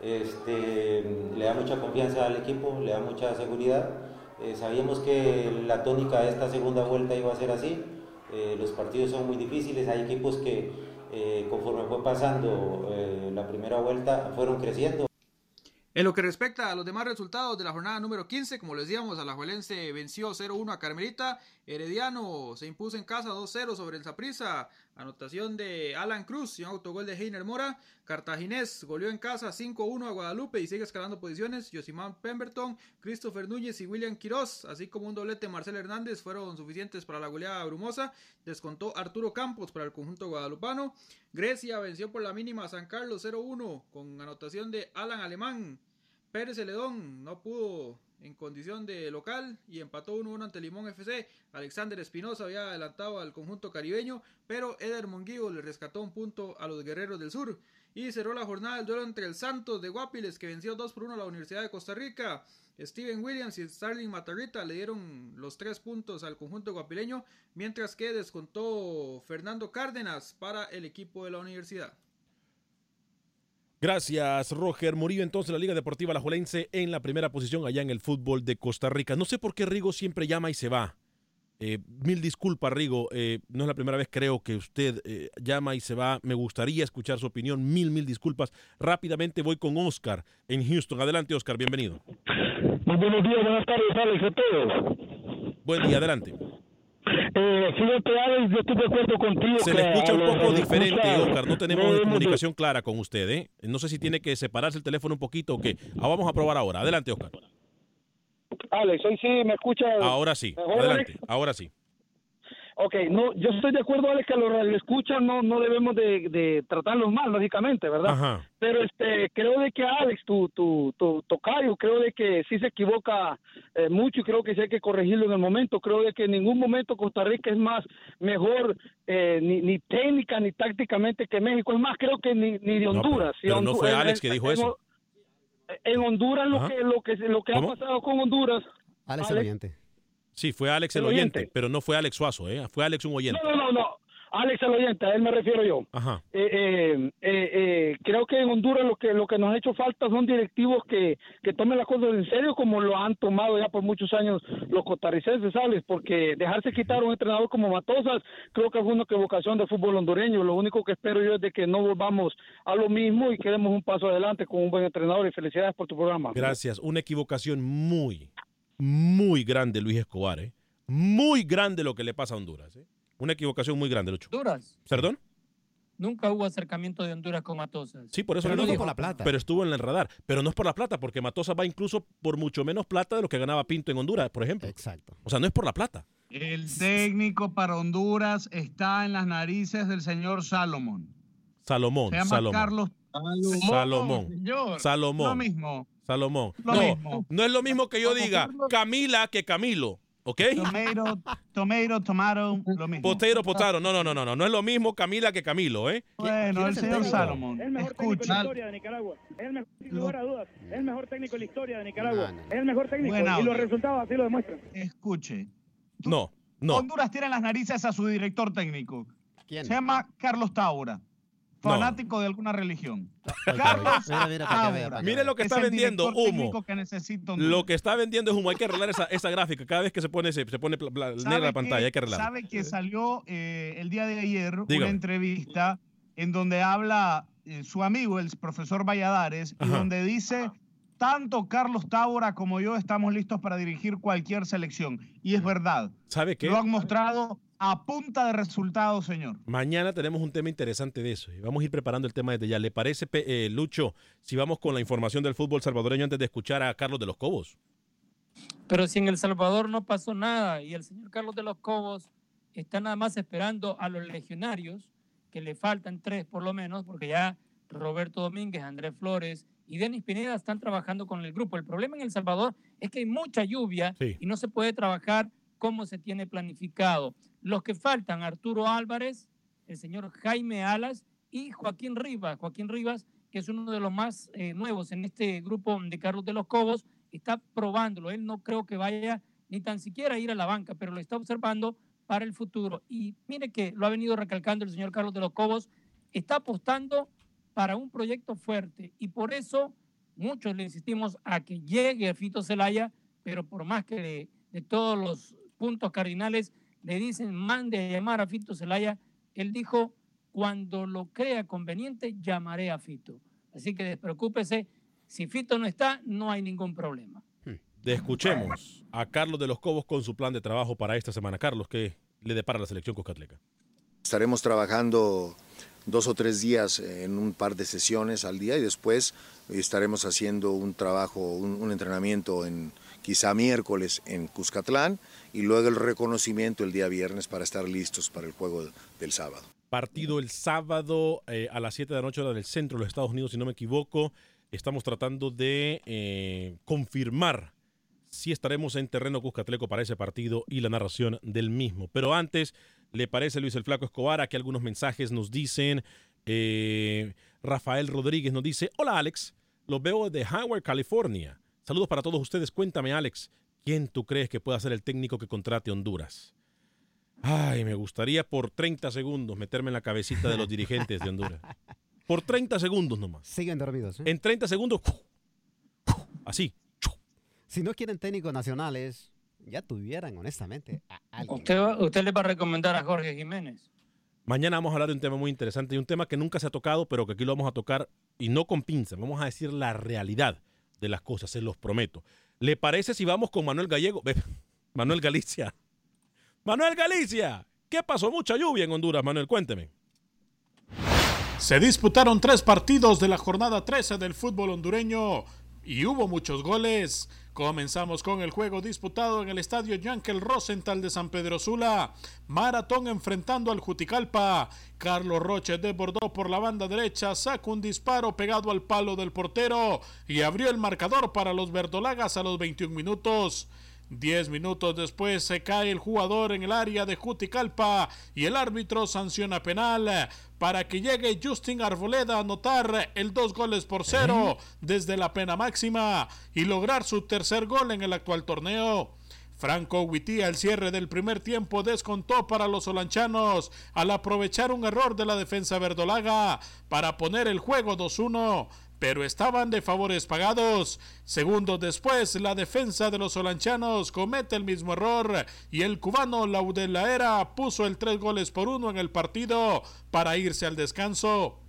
Este, le da mucha confianza al equipo, le da mucha seguridad. Eh, sabíamos que la tónica de esta segunda vuelta iba a ser así. Eh, los partidos son muy difíciles, hay equipos que eh, conforme fue pasando eh, la primera vuelta fueron creciendo. En lo que respecta a los demás resultados de la jornada número 15, como les decíamos, Alajuelense venció 0-1 a Carmelita, Herediano se impuso en casa 2-0 sobre el Saprissa, anotación de Alan Cruz y un autogol de Heiner Mora, Cartaginés goleó en casa 5-1 a Guadalupe y sigue escalando posiciones, Josimán Pemberton, Christopher Núñez y William Quiroz, así como un doblete de Marcel Hernández fueron suficientes para la goleada brumosa, descontó Arturo Campos para el conjunto guadalupano, Grecia venció por la mínima a San Carlos 0-1 con anotación de Alan Alemán, Pérez Celedón no pudo en condición de local y empató 1-1 ante Limón FC. Alexander Espinosa había adelantado al conjunto caribeño, pero Eder Monguío le rescató un punto a los guerreros del sur. Y cerró la jornada el duelo entre el Santos de Guapiles, que venció 2 por 1 a la Universidad de Costa Rica. Steven Williams y Starling Matarrita le dieron los tres puntos al conjunto guapileño, mientras que descontó Fernando Cárdenas para el equipo de la universidad. Gracias, Roger Murillo. Entonces, la Liga Deportiva Alajuelense en la primera posición allá en el fútbol de Costa Rica. No sé por qué Rigo siempre llama y se va. Eh, mil disculpas, Rigo. Eh, no es la primera vez, creo, que usted eh, llama y se va. Me gustaría escuchar su opinión. Mil, mil disculpas. Rápidamente voy con Oscar en Houston. Adelante, Oscar. Bienvenido. Muy buenos días, buenas tardes, Alex, a todos. Buen día, adelante. Eh, fíjate, Alex, yo estoy de acuerdo contigo. Se que le escucha a un poco diferente, Oscar. No tenemos comunicación clara con usted. ¿eh? No sé si tiene que separarse el teléfono un poquito o qué. Ah, vamos a probar ahora. Adelante, Oscar. Alex, hoy sí me escucha. Ahora sí. mejor, Adelante. Alex? Ahora sí. Ok, no, yo estoy de acuerdo, Alex, que a los radioescuchas no, no debemos de, de tratarlos mal, lógicamente, ¿verdad? Ajá. Pero este, creo de que Alex, tu, tu, tu tocayo, creo de que sí se equivoca eh, mucho y creo que sí hay que corregirlo en el momento. Creo de que en ningún momento Costa Rica es más mejor eh, ni, ni técnica ni tácticamente que México. Es más, creo que ni, ni de No, Honduras. pero- Si pero no fue en- Alex que en- dijo en- eso. En Honduras lo Ajá. que, lo que, lo que ha pasado con Honduras. Alex el oyente. Sí, fue Alex el, El oyente, oyente. pero no fue Alex Suazo, ¿eh? Fue Alex un oyente. No, no, no, no. Alex el oyente, a él me refiero yo. Ajá. Eh, eh, eh, eh, creo que en Honduras lo que lo que nos ha hecho falta son directivos que, que tomen las cosas en serio como lo han tomado ya por muchos años los costarricenses, ¿sabes? Porque dejarse quitar un entrenador como Matosas creo que fue una equivocación del fútbol hondureño. Lo único que espero yo es de que no volvamos a lo mismo y quedemos un paso adelante con un buen entrenador y felicidades por tu programa. Gracias. Una equivocación muy, muy grande, Luis Escobar. ¿eh? Muy grande lo que le pasa a Honduras. ¿eh? Una equivocación muy grande, Lucho. Honduras. ¿Perdón? Nunca hubo acercamiento de Honduras con Matosas. Sí, por eso Pero no por la plata. Pero estuvo en el radar. Pero no es por la plata, porque Matosa va incluso por mucho menos plata de lo que ganaba Pinto en Honduras, por ejemplo. Exacto. O sea, no es por la plata. El técnico para Honduras está en las narices del señor Salomón. Salomón, Se llama Salomón. Carlos Salomón. Señor, Salomón. Lo mismo. Salomón. Lo no, mismo. no es lo mismo que yo diga Camila que Camilo. ¿Ok? Tomato, tomato, tomato, lo mismo. Potero, potaro. No, no, no, no, no. No es lo mismo Camila que Camilo, ¿eh? Bueno, el señor Salomón. El mejor técnico en la Escucha. historia de Nicaragua. Es el mejor, sin lugar a dudas. Es el mejor técnico en la historia de Nicaragua. Es el mejor técnico. Y los resultados así lo demuestran. Escuche. No, no. Honduras tiene en las narices a su director técnico. ¿Quién? Se llama Carlos Taura. Fanático de alguna religión. Mira, Carlos mira, para que Mire lo que Es está vendiendo, humo. que. Lo que está vendiendo es humo. Hay que arreglar esa, esa gráfica. Cada vez que se pone, se, se pone negra la pantalla, hay que arreglarla. Sabe que salió eh, el día de ayer una entrevista en donde habla eh, su amigo, el profesor Valladares, y donde dice, tanto Carlos Tábora como yo estamos listos para dirigir cualquier selección. Y es verdad. ¿Sabe qué? Lo han mostrado a punta de resultados, señor. Mañana tenemos un tema interesante de eso y vamos a ir preparando el tema desde ya. ¿Le parece, eh, Lucho, si vamos con la información del fútbol salvadoreño antes de escuchar a Carlos de los Cobos? Pero si en El Salvador no pasó nada y el señor Carlos de los Cobos está nada más esperando a los legionarios, que le faltan tres por lo menos, porque ya Roberto Domínguez, Andrés Flores y Denis Pineda están trabajando con el grupo. El problema en El Salvador es que hay mucha lluvia Sí. y no se puede trabajar como se tiene planificado. Los que faltan, Arturo Álvarez, el señor Jaime Alas y Joaquín Rivas. Joaquín Rivas, que es uno de los más eh, nuevos en este grupo de Carlos de los Cobos, está probándolo. Él no creo que vaya ni tan siquiera a ir a la banca, pero lo está observando para el futuro. Y mire que lo ha venido recalcando el señor Carlos de los Cobos, está apostando para un proyecto fuerte y por eso muchos le insistimos a que llegue Fito Celaya, pero por más que de, de todos los puntos cardinales le dicen mande a llamar a Fito Celaya, él dijo cuando lo crea conveniente llamaré a Fito. Así que despreocúpese, si Fito no está, no hay ningún problema. De escuchemos a Carlos de los Cobos con su plan de trabajo para esta semana. Carlos, ¿qué le depara la selección cuscatleca? Estaremos trabajando dos o tres días en un par de sesiones al día y después estaremos haciendo un trabajo, un, un entrenamiento en quizá miércoles en Cuscatlán y luego el reconocimiento el día viernes para estar listos para el juego del sábado. Partido el sábado eh, a las 7 de la noche hora del centro de los Estados Unidos, si no me equivoco. Estamos tratando de eh, confirmar si estaremos en terreno Cuscatleco para ese partido y la narración del mismo. Pero antes, ¿le parece Luis el Flaco Escobar? Aquí algunos mensajes nos dicen. eh, Rafael Rodríguez nos dice: Hola Alex, los veo de Howard, California. Saludos para todos ustedes. Cuéntame, Alex, ¿quién tú crees que pueda ser el técnico que contrate Honduras? Ay, me gustaría por 30 segundos meterme en la cabecita de los dirigentes de Honduras. Por 30 segundos nomás. Siguen dormidos. ¿eh? En 30 segundos, así. Si no quieren técnicos nacionales, ya tuvieran, honestamente, a. ¿Usted, va- usted le va a recomendar a Jorge Jiménez? Mañana vamos a hablar de un tema muy interesante y un tema que nunca se ha tocado, pero que aquí lo vamos a tocar y no con pinzas. Vamos a decir la realidad de las cosas, se los prometo. ¿Le parece si vamos con Manuel Gallego? Manuel Galicia. Manuel Galicia. ¿Qué pasó? Mucha lluvia en Honduras, Manuel, cuénteme. Se disputaron tres partidos de la jornada 13 del fútbol hondureño y hubo muchos goles. Comenzamos con el juego disputado en el estadio Yankel Rosenthal de San Pedro Sula. Maratón enfrentando al Juticalpa. Carlos Roche desbordó por la banda derecha, sacó un disparo pegado al palo del portero y abrió el marcador para los verdolagas a los 21 minutos. Diez minutos después se cae el jugador en el área de Juticalpa y el árbitro sanciona penal. Para que llegue Justin Arboleda a anotar el dos goles por cero desde la pena máxima y lograr su tercer gol en el actual torneo. Franco Huitía, al cierre del primer tiempo, descontó para los solanchanos al aprovechar un error de la defensa verdolaga para poner el juego 2-1 pero estaban de favores pagados. Segundos después, la defensa de los solanchanos comete el mismo error y el cubano Laudelaera puso el tres goles por uno en el partido para irse al descanso.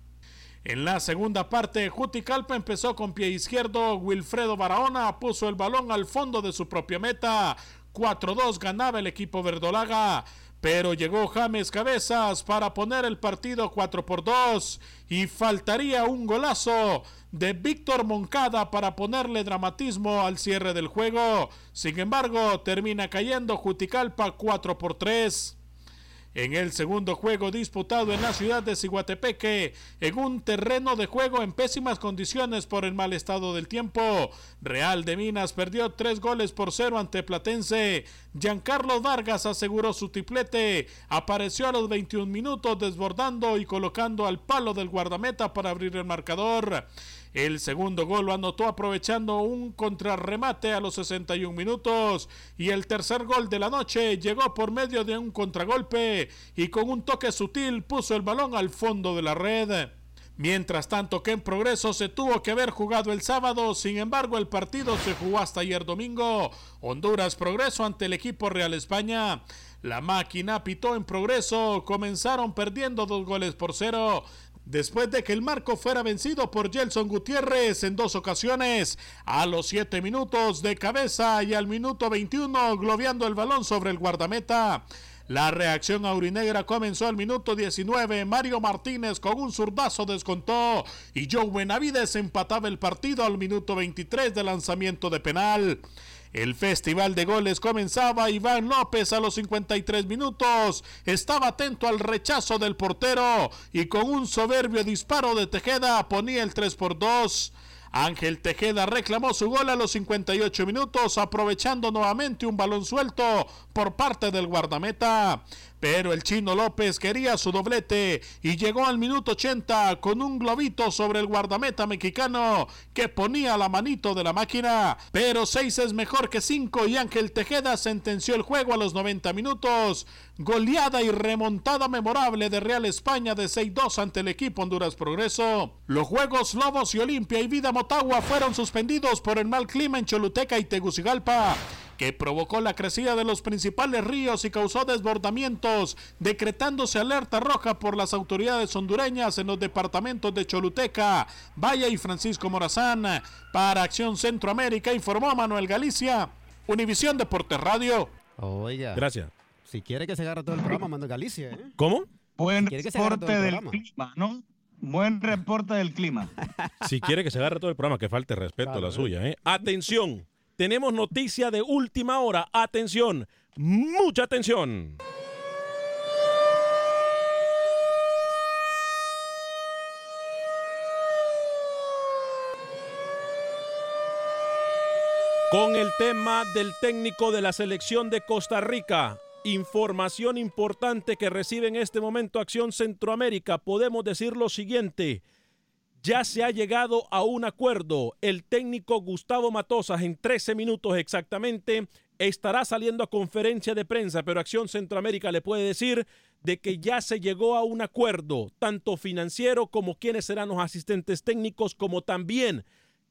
En la segunda parte, Juticalpa empezó con pie izquierdo, Wilfredo Barahona puso el balón al fondo de su propia meta. 4-2 ganaba el equipo verdolaga pero llegó James Cabezas para poner el partido 4 por 2 y faltaría un golazo de Víctor Moncada para ponerle dramatismo al cierre del juego. Sin embargo, termina cayendo Juticalpa 4 por 3 en el segundo juego disputado en la ciudad de Ciguatepeque, en un terreno de juego en pésimas condiciones por el mal estado del tiempo. Real de Minas perdió tres goles por cero ante Platense. Giancarlo Vargas aseguró su triplete. Apareció a los 21 minutos desbordando y colocando al palo del guardameta para abrir el marcador. El segundo gol lo anotó aprovechando un contrarremate a los 61 minutos y el tercer gol de la noche llegó por medio de un contragolpe y con un toque sutil puso el balón al fondo de la red. Mientras tanto que en progreso se tuvo que haber jugado el sábado, sin embargo el partido se jugó hasta ayer domingo. Honduras progreso ante el equipo Real España. La máquina pitó en progreso, comenzaron perdiendo dos goles por cero después de que el marco fuera vencido por Gelson Gutiérrez en dos ocasiones, a los 7 minutos de cabeza y al minuto 21 globeando el balón sobre el guardameta. La reacción aurinegra comenzó al minuto 19. Mario Martínez con un zurdazo descontó y Joe Benavides empataba el partido al minuto 23 de lanzamiento de penal. El festival de goles comenzaba. Iván López a los 53 minutos estaba atento al rechazo del portero y con un soberbio disparo de Tejeda ponía el 3 por 2. Ángel Tejeda reclamó su gol a los 58 minutos, aprovechando nuevamente un balón suelto por parte del guardameta. Pero el chino López quería su doblete y llegó al minuto 80 con un globito sobre el guardameta mexicano que ponía la manito de la máquina. Pero 6 es mejor que 5 y Ángel Tejeda sentenció el juego a los 90 minutos. Goleada y remontada memorable de Real España de 6-2 ante el equipo Honduras Progreso. Los Juegos Lobos y Olimpia y Vida Motagua fueron suspendidos por el mal clima en Choluteca y Tegucigalpa que provocó la crecida de los principales ríos y causó desbordamientos, decretándose alerta roja por las autoridades hondureñas en los departamentos de Choluteca, Valle y Francisco Morazán. Para Acción Centroamérica informó Manuel Galicia, Univisión Deportes Radio. Oiga. Gracias. Si quiere que se agarre todo el programa, Manuel Galicia. ¿eh? ¿Cómo? Buen reporte del clima, ¿no? Buen reporte del clima. Si quiere que se agarre todo el programa, que falte respeto a la suya. ¿eh? Atención, tenemos noticia de última hora. Atención, mucha atención. Con el tema del técnico de la selección de Costa Rica, información importante que recibe en este momento Acción Centroamérica, podemos decir lo siguiente ya se ha llegado a un acuerdo. El técnico Gustavo Matosas en 13 minutos exactamente estará saliendo a conferencia de prensa, pero Acción Centroamérica le puede decir de que ya se llegó a un acuerdo, tanto financiero como quiénes serán los asistentes técnicos, como también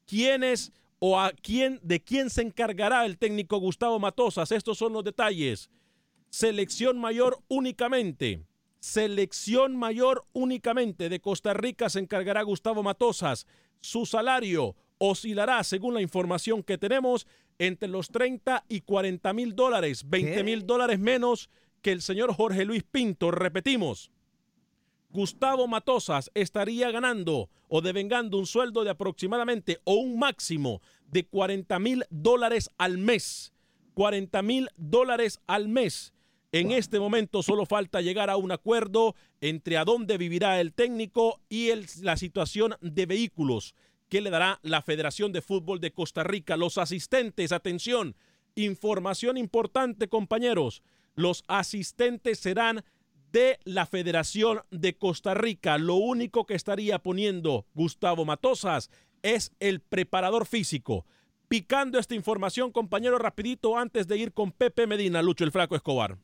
quiénes o a quién, de quién se encargará el técnico Gustavo Matosas. Estos son los detalles. Selección mayor únicamente Selección mayor únicamente de Costa Rica se encargará Gustavo Matosas. Su salario oscilará, según la información que tenemos, entre los 30 y 40 mil dólares, 20 mil dólares menos que el señor Jorge Luis Pinto. Repetimos, Gustavo Matosas estaría ganando o devengando un sueldo de aproximadamente o un máximo de 40 mil dólares al mes. 40 mil dólares al mes en este momento solo falta llegar a un acuerdo entre a dónde vivirá el técnico y la situación de vehículos que le dará la Federación de Fútbol de Costa Rica. Los asistentes, atención, información importante compañeros, los asistentes serán de la Federación de Costa Rica. Lo único que estaría poniendo Gustavo Matosas es el preparador físico picando esta información, compañero, rapidito antes de ir con Pepe Medina, Lucho el Flaco Escobar.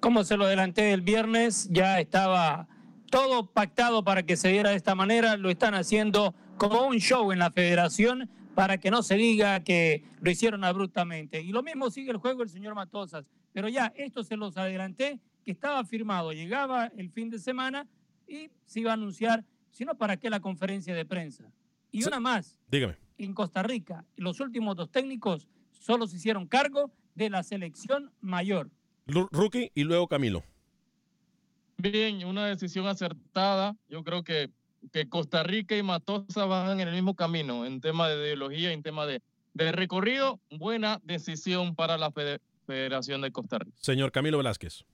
Como se lo adelanté el viernes, ya estaba todo pactado para que se diera de esta manera. Lo están haciendo como un show en la federación para que no se diga que lo hicieron abruptamente. Y lo mismo sigue el juego el señor Matosas. Pero ya, esto se los adelanté, que estaba firmado. Llegaba el fin de semana y se iba a anunciar, si no, ¿para qué la conferencia de prensa? Y una más. Dígame. En Costa Rica, los últimos dos técnicos solo se hicieron cargo de la selección mayor. Rookie y luego Camilo. Bien, una decisión acertada. Yo creo que, que Costa Rica y Matosa van en el mismo camino en tema de ideología, en tema de, de recorrido. Buena decisión para la Federación de Costa Rica. Señor Camilo Velázquez.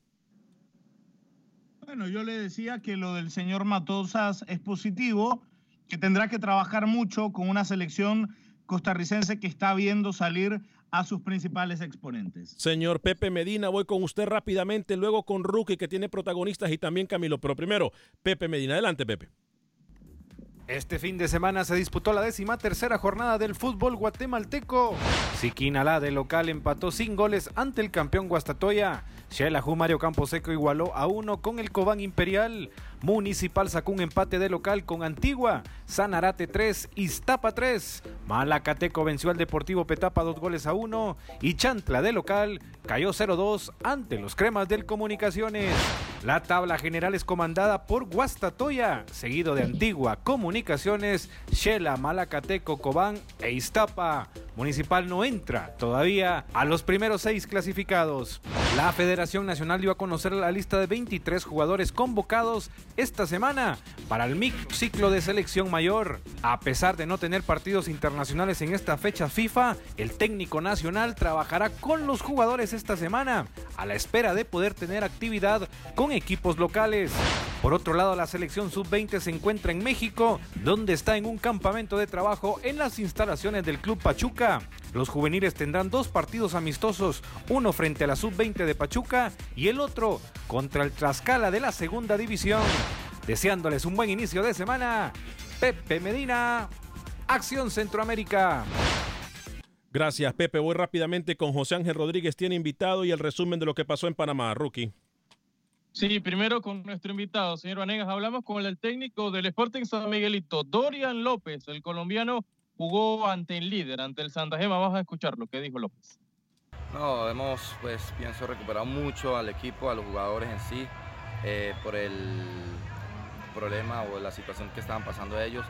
Bueno, yo le decía que lo del señor Matosas es positivo, que tendrá que trabajar mucho con una selección costarricense que está viendo salir a sus principales exponentes. Señor Pepe Medina, voy con usted rápidamente, luego con Rookie que tiene protagonistas y también Camilo, pero primero, Pepe Medina, adelante Pepe. Este fin de semana se disputó la décima tercera jornada del fútbol guatemalteco. Siquinalá de local empató sin goles ante el campeón Guastatoya. Xelajú Mario Camposeco igualó a uno con el Cobán Imperial. Municipal sacó un empate de local con Antigua. Sanarate 3, Iztapa 3. Malacateco venció al Deportivo Petapa dos goles a uno. Y Chantla de local cayó 0-2 ante los cremas del Comunicaciones. La tabla general es comandada por Guastatoya, seguido de Antigua, Comunicaciones, Shela, Malacateco, Cobán e Iztapa. Municipal no entra todavía a los primeros seis clasificados. La Federación Nacional dio a conocer la lista de 23 jugadores convocados esta semana para el MIC ciclo de selección mayor. A pesar de no tener partidos internacionales en esta fecha FIFA, el técnico nacional trabajará con los jugadores esta semana a la espera de poder tener actividad con equipos locales. Por otro lado, la selección sub-20 se encuentra en México, donde está en un campamento de trabajo en las instalaciones del Club Pachuca. Los juveniles tendrán dos partidos amistosos, uno frente a la sub-20 de Pachuca y el otro contra el Tlaxcala de la segunda división. Deseándoles un buen inicio de semana, Pepe Medina, Acción Centroamérica. Gracias, Pepe. Voy rápidamente con José Ángel Rodríguez. Tiene invitado y el resumen de lo que pasó en Panamá, Rookie. Sí, primero con nuestro invitado, señor Vanegas. Hablamos con el técnico del Sporting San Miguelito, Dorian López, el colombiano jugó ante el líder, ante el Santa Gema. Vamos a escuchar lo que dijo López. No, hemos, pues, pienso, recuperado mucho al equipo, a los jugadores en sí, eh, por el problema o la situación que estaban pasando ellos.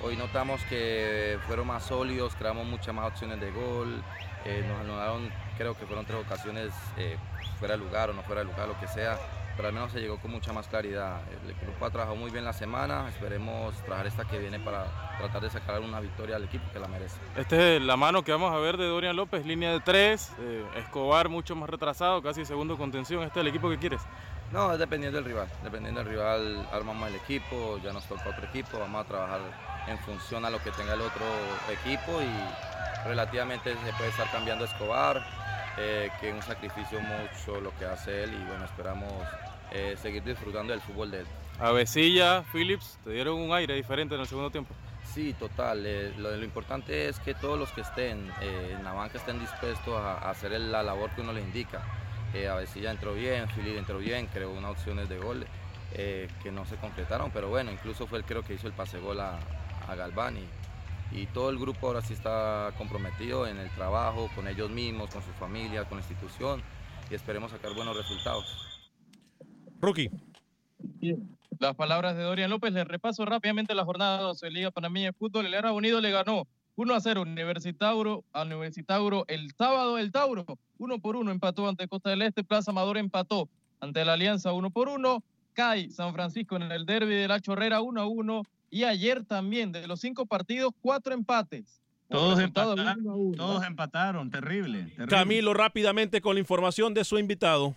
Hoy notamos que fueron más sólidos, creamos muchas más opciones de gol, eh, nos anularon, creo que fueron tres ocasiones eh, fuera de lugar o no fuera de lugar, lo que sea, pero al menos se llegó con mucha más claridad. El grupo ha trabajado muy bien la semana, esperemos trabajar esta que viene para tratar de sacar una victoria al equipo que la merece. Esta es la mano que vamos a ver de Dorian López, línea de tres, eh, Escobar mucho más retrasado, casi segundo contención. ¿Este es el equipo que quieres? No, es dependiendo del rival, dependiendo del rival armamos el equipo, ya nos toca otro equipo, vamos a trabajar en función a lo que tenga el otro equipo y relativamente se puede estar cambiando Escobar, eh, que es un sacrificio mucho lo que hace él y bueno, esperamos eh, seguir disfrutando del fútbol de él. Avesilla, Phillips, te dieron un aire diferente en el segundo tiempo. Sí, total. Eh, lo, importante es que todos los que estén en la banca estén dispuestos a, hacer la labor que uno les indica. Avesilla entró bien, Phillips entró bien, creó unas opciones de gol que no se concretaron, pero bueno, incluso fue el creo que hizo el pase gol a, a Galván y, todo el grupo ahora sí está comprometido en el trabajo, con ellos mismos, con sus familias, con la institución y esperemos sacar buenos resultados. Rookie. Las palabras de Dorian López. Le repaso rápidamente la jornada 12 de Liga Panameña de Fútbol. El Era Unido le ganó 1 a 0 Universitauro a Universitauro el sábado. El Tauro 1 por 1 empató ante Costa del Este. Plaza Amador empató ante la Alianza 1 por 1. CAI San Francisco en el derby de la Chorrera 1 a 1. Y ayer también, de los cinco partidos, cuatro empates. Todos empataron, todos empataron, terrible, terrible. Camilo, rápidamente con la información de su invitado.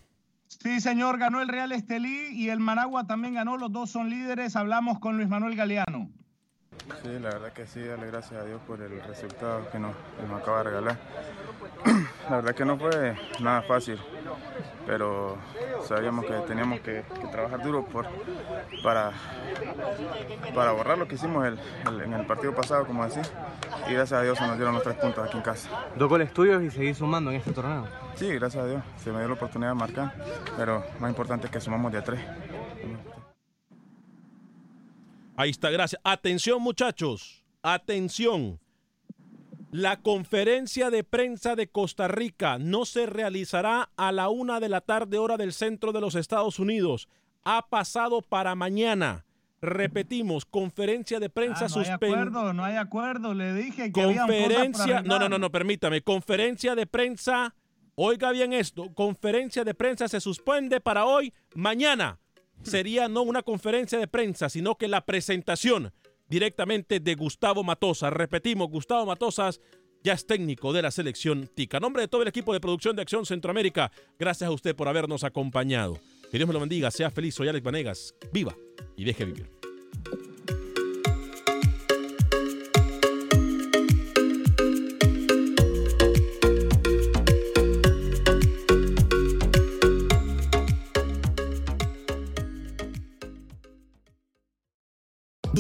Sí, señor, ganó el Real Estelí y el Managua también ganó, los dos son líderes. Hablamos con Luis Manuel Galeano. Sí, la verdad que sí, darle gracias a Dios por el resultado que nos, acaba de regalar. La verdad que no fue nada fácil, pero sabíamos que teníamos que, trabajar duro por, para, para borrar lo que hicimos en el partido pasado, como decía, y gracias a Dios se nos dieron los tres puntos aquí en casa. Dos goles tuyos y seguís sumando en este torneo. Sí, gracias a Dios, se me dio la oportunidad de marcar, pero más importante es que sumamos de a tres. Ahí está, gracias. Atención muchachos, atención. La conferencia de prensa de Costa Rica no se realizará a la una de la tarde hora del centro de los Estados Unidos. Ha pasado para mañana. Repetimos, conferencia de prensa ah, no hay acuerdo, no hay acuerdo. Le dije que conferencia. no, no, no, no, permítame. Conferencia de prensa. Oiga bien esto. Conferencia de prensa se suspende para hoy, mañana. Sería no una conferencia de prensa, sino que la presentación directamente de Gustavo Matosas. Repetimos, Gustavo Matosas ya es técnico de la selección TICA. A nombre de todo el equipo de producción de Acción Centroamérica, gracias a usted por habernos acompañado. Que Dios me lo bendiga, sea feliz, soy Alex Vanegas. Viva y deje vivir.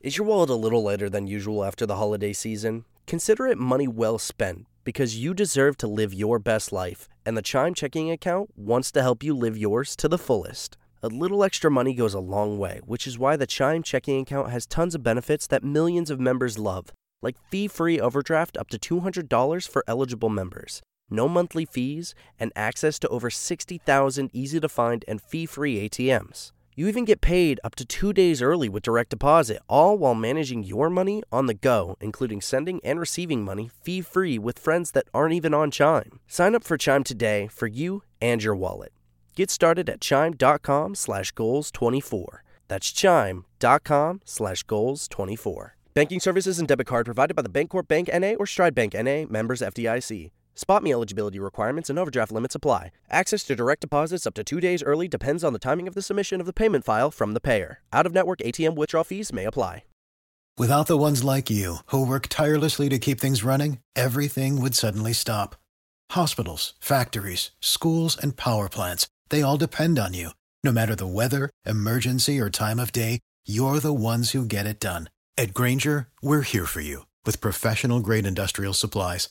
Is your wallet a little lighter than usual after the holiday season? Consider it money well spent because you deserve to live your best life, and the Chime checking account wants to help you live yours to the fullest. A little extra money goes a long way, which is why the Chime checking account has tons of benefits that millions of members love, like fee free overdraft up to $200 for eligible members, no monthly fees, and access to over 60,000 easy to find and fee free ATMs. You even get paid up to two days early with direct deposit, all while managing your money on the go, including sending and receiving money fee free with friends that aren't even on Chime. Sign up for Chime today for you and your wallet. Get started at chime.com slash goals24. That's chime.com slash goals24. Banking services and debit card provided by the Bancorp Bank NA or Stride Bank NA, members FDIC. Spot me eligibility requirements and overdraft limits apply. Access to direct deposits up to two days early depends on the timing of the submission of the payment file from the payer. Out of network ATM withdrawal fees may apply. Without the ones like you, who work tirelessly to keep things running, everything would suddenly stop. Hospitals, factories, schools, and power plants, they all depend on you. No matter the weather, emergency, or time of day, you're the ones who get it done. At Granger, we're here for you with professional grade industrial supplies.